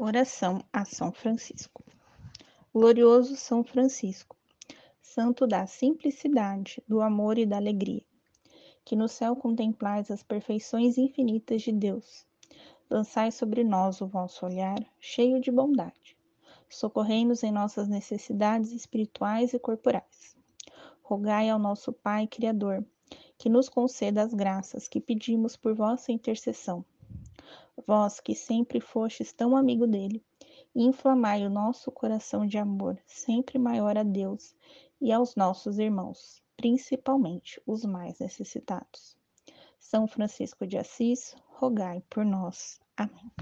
Oração a São Francisco. Glorioso São Francisco, santo da simplicidade, do amor e da alegria, que no céu contemplais as perfeições infinitas de Deus. Lançai sobre nós o vosso olhar, cheio de bondade. Socorrei-nos em nossas necessidades espirituais e corporais. Rogai ao nosso Pai Criador, que nos conceda as graças que pedimos por vossa intercessão vós que sempre fostes tão amigo dele, inflamai o nosso coração de amor, sempre maior a Deus e aos nossos irmãos, principalmente os mais necessitados. São Francisco de Assis, rogai por nós. Amém.